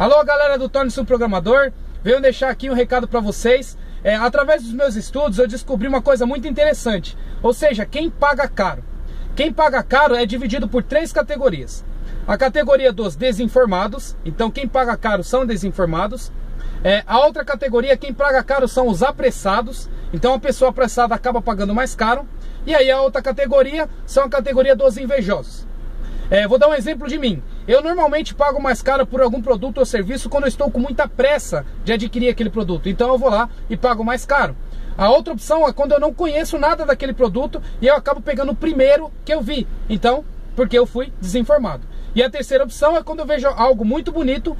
Alô, galera do Torne-se um Programador, venho deixar aqui um recado para vocês. É, através dos meus estudos, eu descobri uma coisa muito interessante. Ou seja, quem paga caro. Quem paga caro é dividido por três categorias. A categoria dos desinformados, então quem paga caro são desinformados. É, a outra categoria, quem paga caro são os apressados, então a pessoa apressada acaba pagando mais caro. E aí a outra categoria são a categoria dos invejosos. É, vou dar um exemplo de mim. Eu normalmente pago mais caro por algum produto ou serviço quando eu estou com muita pressa de adquirir aquele produto. Então eu vou lá e pago mais caro. A outra opção é quando eu não conheço nada daquele produto e eu acabo pegando o primeiro que eu vi. Então, porque eu fui desinformado. E a terceira opção é quando eu vejo algo muito bonito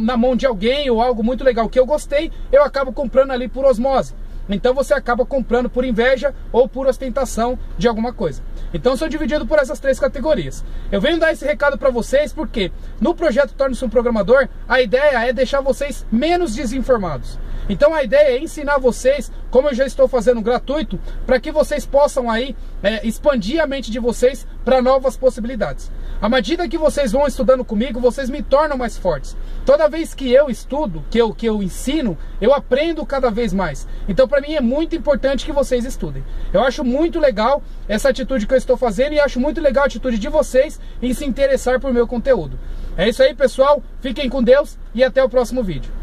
na mão de alguém ou algo muito legal que eu gostei, eu acabo comprando ali por osmose. Então você acaba comprando por inveja ou por ostentação de alguma coisa. Então sou dividido por essas três categorias. Eu venho dar esse recado para vocês porque no projeto Torne-se um Programador, a ideia é deixar vocês menos desinformados. Então a ideia é ensinar vocês, como eu já estou fazendo gratuito, para que vocês possam aí é, expandir a mente de vocês para novas possibilidades. À medida que vocês vão estudando comigo, vocês me tornam mais fortes. Toda vez que eu estudo, que eu, que eu ensino, eu aprendo cada vez mais. Então para mim é muito importante que vocês estudem. Eu acho muito legal essa atitude que eu estou fazendo e acho muito legal a atitude de vocês em se interessar por meu conteúdo. É isso aí, pessoal. Fiquem com Deus e até o próximo vídeo.